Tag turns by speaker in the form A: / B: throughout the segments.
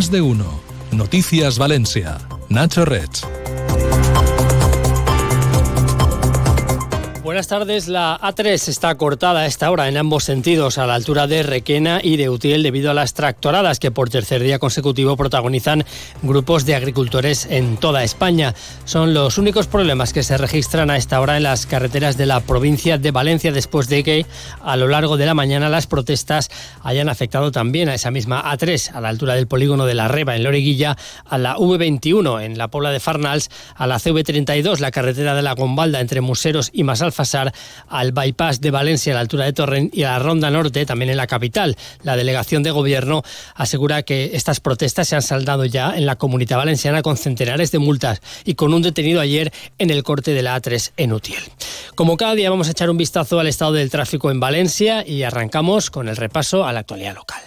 A: Más de uno. Noticias Valencia. Nacho Rech.
B: Buenas tardes. La A3 está cortada a esta hora en ambos sentidos, a la altura de Requena y de Utiel, debido a las tractoradas que por tercer día consecutivo protagonizan grupos de agricultores en toda España. Son los únicos problemas que se registran a esta hora en las carreteras de la provincia de Valencia, después de que a lo largo de la mañana las protestas hayan afectado también a esa misma A3, a la altura del polígono de la Reba, en Loreguilla, a la V21, en la Pobla de Farnals, a la CV32, la carretera de la Gombalda entre Museros y Masalfa pasar al bypass de Valencia a la altura de Torrent y a la Ronda Norte, también en la capital. La delegación de gobierno asegura que estas protestas se han saldado ya en la comunidad valenciana con centenares de multas y con un detenido ayer en el corte de la A3 en Utiel. Como cada día vamos a echar un vistazo al estado del tráfico en Valencia y arrancamos con el repaso a la actualidad local.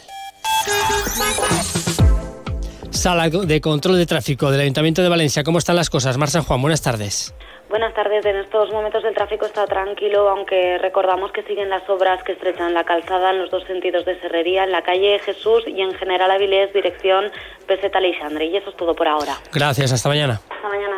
B: Sala de control de tráfico del Ayuntamiento de Valencia. ¿Cómo están las cosas? Mar San Juan, buenas tardes.
C: Buenas tardes. En estos momentos el tráfico está tranquilo, aunque recordamos que siguen las obras que estrechan la calzada en los dos sentidos de Serrería, en la calle Jesús y en General Avilés, dirección Peseta Alexandre. Y eso es todo por ahora.
B: Gracias. Hasta mañana.
C: Hasta mañana.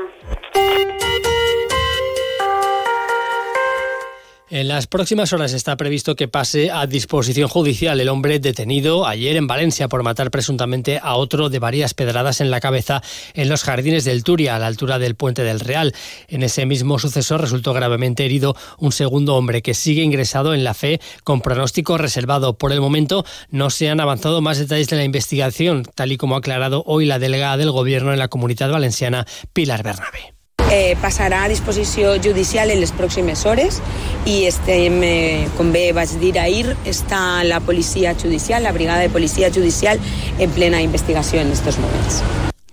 B: En las próximas horas está previsto que pase a disposición judicial el hombre detenido ayer en Valencia por matar presuntamente a otro de varias pedradas en la cabeza en los jardines del Turia, a la altura del Puente del Real. En ese mismo suceso resultó gravemente herido un segundo hombre que sigue ingresado en la fe con pronóstico reservado. Por el momento no se han avanzado más detalles de la investigación, tal y como ha aclarado hoy la delegada del Gobierno en la Comunidad Valenciana, Pilar Bernabé.
D: Eh, passarà a disposició judicial en les pròximes hores i estem, eh, com bé vaig dir ahir, està la policia judicial, la brigada de policia judicial en plena investigació en estos moments.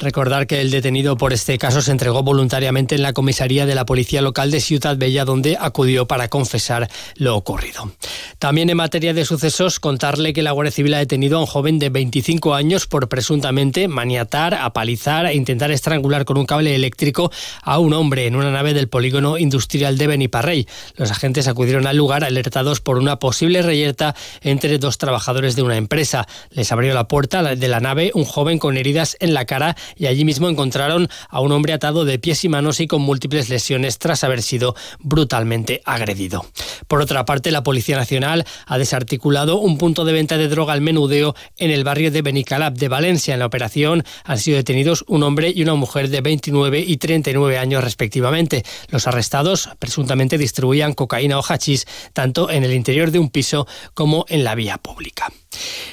B: Recordar que el detenido por este caso se entregó voluntariamente en la comisaría de la Policía Local de Ciudad Bella, donde acudió para confesar lo ocurrido. También en materia de sucesos, contarle que la Guardia Civil ha detenido a un joven de 25 años por presuntamente maniatar, apalizar e intentar estrangular con un cable eléctrico a un hombre en una nave del polígono industrial de Beniparrey. Los agentes acudieron al lugar alertados por una posible reyerta entre dos trabajadores de una empresa. Les abrió la puerta de la nave un joven con heridas en la cara y allí mismo encontraron a un hombre atado de pies y manos y con múltiples lesiones tras haber sido brutalmente agredido. Por otra parte, la Policía Nacional ha desarticulado un punto de venta de droga al menudeo en el barrio de Benicalap de Valencia. En la operación han sido detenidos un hombre y una mujer de 29 y 39 años respectivamente. Los arrestados presuntamente distribuían cocaína o hachís tanto en el interior de un piso como en la vía pública.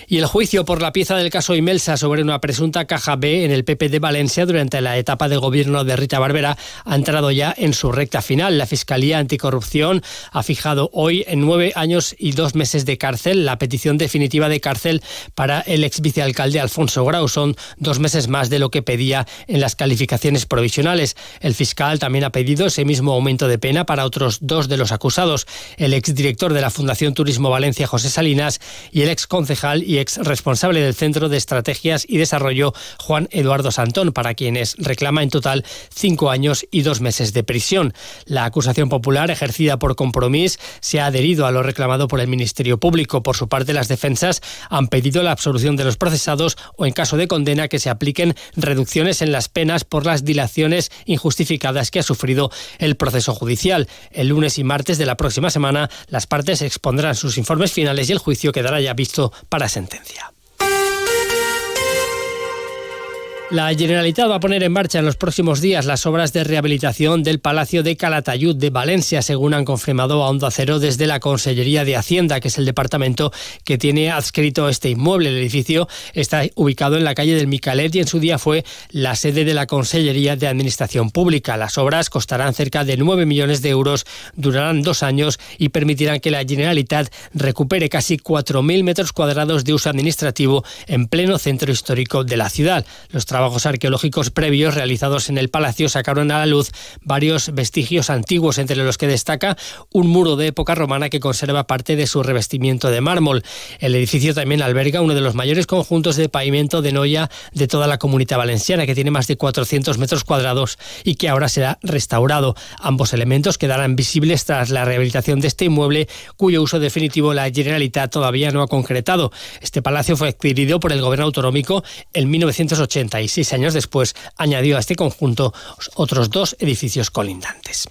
B: Y el juicio por la pieza del caso Imelsa sobre una presunta caja B en el PP de Valencia durante la etapa de gobierno de Rita Barbera ha entrado ya en su recta final. La Fiscalía Anticorrupción ha fijado hoy en nueve años y dos meses de cárcel la petición definitiva de cárcel para el ex vicealcalde Alfonso Grau. Son dos meses más de lo que pedía en las calificaciones provisionales. El fiscal también ha pedido ese mismo aumento de pena para otros dos de los acusados, el exdirector de la Fundación Turismo Valencia, José Salinas, y el ex concejal y ex responsable del Centro de Estrategias y Desarrollo, Juan Eduardo Santón, para quienes reclama en total cinco años y dos meses de prisión. La acusación popular, ejercida por Compromís, se ha adherido a lo reclamado por el Ministerio Público. Por su parte, las defensas han pedido la absolución de los procesados o, en caso de condena, que se apliquen reducciones en las penas por las dilaciones injustificadas que ha sufrido el proceso judicial. El lunes y martes de la próxima semana, las partes expondrán sus informes finales y el juicio quedará ya visto para sentencia. La Generalitat va a poner en marcha en los próximos días las obras de rehabilitación del Palacio de Calatayud de Valencia, según han confirmado a Onda Cero desde la Consellería de Hacienda, que es el departamento que tiene adscrito este inmueble. El edificio está ubicado en la calle del Micalet y en su día fue la sede de la Consellería de Administración Pública. Las obras costarán cerca de 9 millones de euros, durarán dos años y permitirán que la Generalitat recupere casi 4.000 metros cuadrados de uso administrativo en pleno centro histórico de la ciudad. Los trabajos arqueológicos previos realizados en el palacio sacaron a la luz varios vestigios antiguos, entre los que destaca un muro de época romana que conserva parte de su revestimiento de mármol. El edificio también alberga uno de los mayores conjuntos de pavimento de noya de toda la comunidad valenciana, que tiene más de 400 metros cuadrados y que ahora será restaurado. Ambos elementos quedarán visibles tras la rehabilitación de este inmueble, cuyo uso definitivo la Generalitat todavía no ha concretado. Este palacio fue adquirido por el gobierno autonómico en 1986 36 años después añadió a este conjunto otros dos edificios colindantes.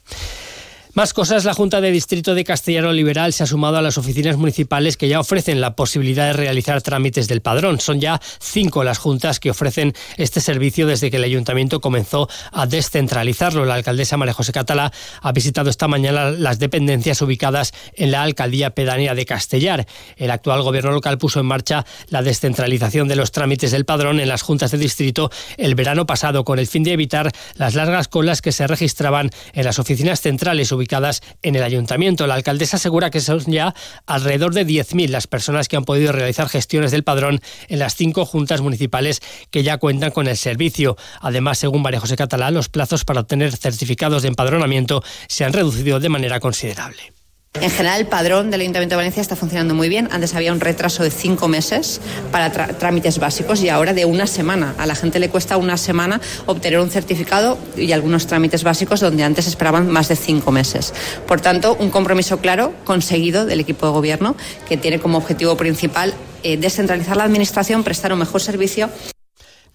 B: Más cosas, la Junta de Distrito de Castellano Liberal se ha sumado a las oficinas municipales que ya ofrecen la posibilidad de realizar trámites del padrón. Son ya cinco las juntas que ofrecen este servicio desde que el ayuntamiento comenzó a descentralizarlo. La alcaldesa María José Catalá ha visitado esta mañana las dependencias ubicadas en la alcaldía pedánea de Castellar. El actual gobierno local puso en marcha la descentralización de los trámites del padrón en las juntas de distrito el verano pasado con el fin de evitar las largas colas que se registraban en las oficinas centrales ubicadas en el ayuntamiento. La alcaldesa asegura que son ya alrededor de 10.000 las personas que han podido realizar gestiones del padrón en las cinco juntas municipales que ya cuentan con el servicio. Además, según María José Catalá, los plazos para obtener certificados de empadronamiento se han reducido de manera considerable.
E: En general, el padrón del Ayuntamiento de Valencia está funcionando muy bien. Antes había un retraso de cinco meses para trámites básicos y ahora de una semana. A la gente le cuesta una semana obtener un certificado y algunos trámites básicos donde antes esperaban más de cinco meses. Por tanto, un compromiso claro conseguido del equipo de gobierno que tiene como objetivo principal eh, descentralizar la administración, prestar un mejor servicio.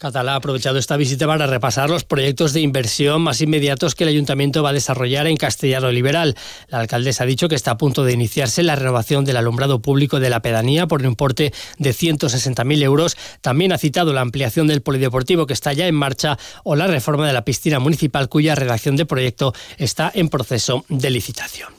B: Catalá ha aprovechado esta visita para repasar los proyectos de inversión más inmediatos que el ayuntamiento va a desarrollar en Castellano Liberal. La alcaldesa ha dicho que está a punto de iniciarse la renovación del alumbrado público de la pedanía por un importe de 160.000 euros. También ha citado la ampliación del polideportivo que está ya en marcha o la reforma de la piscina municipal cuya redacción de proyecto está en proceso de licitación.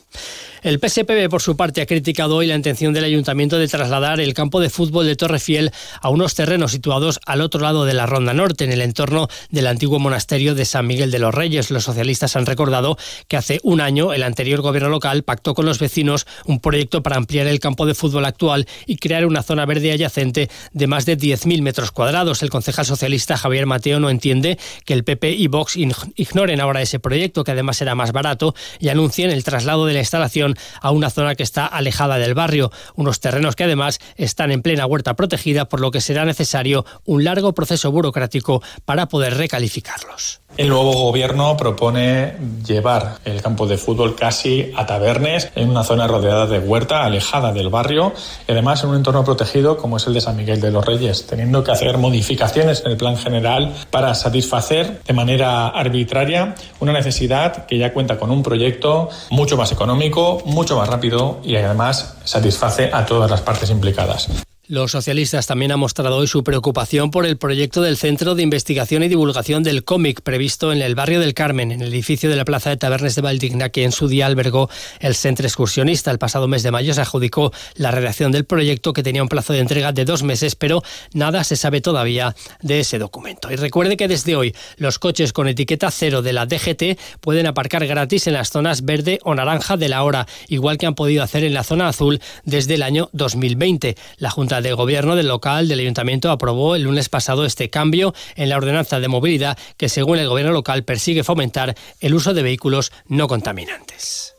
B: El PSPB, por su parte, ha criticado hoy la intención del ayuntamiento de trasladar el campo de fútbol de Torrefiel a unos terrenos situados al otro lado de la Ronda Norte, en el entorno del antiguo monasterio de San Miguel de los Reyes. Los socialistas han recordado que hace un año el anterior gobierno local pactó con los vecinos un proyecto para ampliar el campo de fútbol actual y crear una zona verde adyacente de más de 10.000 metros cuadrados. El concejal socialista Javier Mateo no entiende que el PP y Vox ignoren ahora ese proyecto, que además será más barato, y anuncien el traslado de la instalación a una zona que está alejada del barrio, unos terrenos que además están en plena huerta protegida, por lo que será necesario un largo proceso burocrático para poder recalificarlos.
F: El nuevo gobierno propone llevar el campo de fútbol casi a Tabernes, en una zona rodeada de huerta, alejada del barrio, y además en un entorno protegido como es el de San Miguel de los Reyes, teniendo que hacer modificaciones en el plan general para satisfacer de manera arbitraria una necesidad que ya cuenta con un proyecto mucho más económico, mucho más rápido y además satisface a todas las partes implicadas.
B: Los socialistas también han mostrado hoy su preocupación por el proyecto del Centro de Investigación y Divulgación del Cómic previsto en el barrio del Carmen, en el edificio de la Plaza de Tabernes de Valdigna, que en su día albergó el Centro Excursionista. El pasado mes de mayo se adjudicó la redacción del proyecto que tenía un plazo de entrega de dos meses, pero nada se sabe todavía de ese documento. Y recuerde que desde hoy los coches con etiqueta cero de la DGT pueden aparcar gratis en las zonas verde o naranja de la hora, igual que han podido hacer en la zona azul desde el año 2020. La Junta de Gobierno del local del Ayuntamiento aprobó el lunes pasado este cambio en la ordenanza de movilidad que, según el Gobierno local, persigue fomentar el uso de vehículos no contaminantes.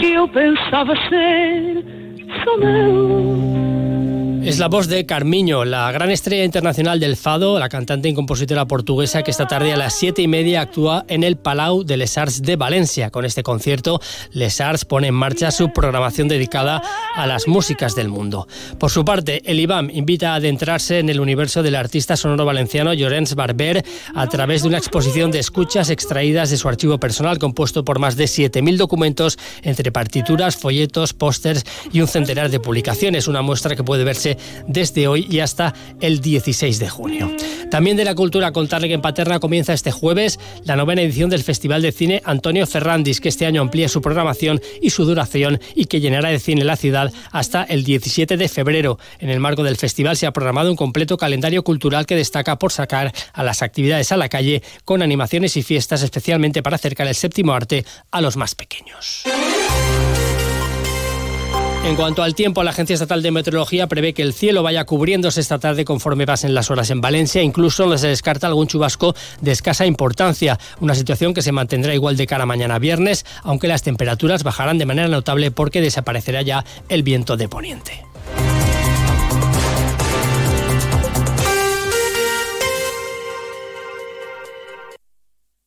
B: que pensaba ser es la voz de Carmiño, la gran estrella internacional del fado, la cantante y compositora portuguesa que esta tarde a las siete y media actúa en el Palau de Les Arts de Valencia. Con este concierto, Les Arts pone en marcha su programación dedicada a las músicas del mundo. Por su parte, el IBAM invita a adentrarse en el universo del artista sonoro valenciano Llorenç Barber a través de una exposición de escuchas extraídas de su archivo personal compuesto por más de 7.000 documentos entre partituras, folletos, pósters y un centenar de publicaciones. Una muestra que puede verse desde hoy y hasta el 16 de junio. También de la cultura contarle que en Paterna comienza este jueves la novena edición del Festival de Cine Antonio Ferrandis, que este año amplía su programación y su duración y que llenará de cine la ciudad hasta el 17 de febrero. En el marco del festival se ha programado un completo calendario cultural que destaca por sacar a las actividades a la calle con animaciones y fiestas especialmente para acercar el séptimo arte a los más pequeños. En cuanto al tiempo, la Agencia Estatal de Meteorología prevé que el cielo vaya cubriéndose esta tarde conforme pasen las horas en Valencia, incluso se descarta algún chubasco de escasa importancia, una situación que se mantendrá igual de cara mañana viernes, aunque las temperaturas bajarán de manera notable porque desaparecerá ya el viento de poniente.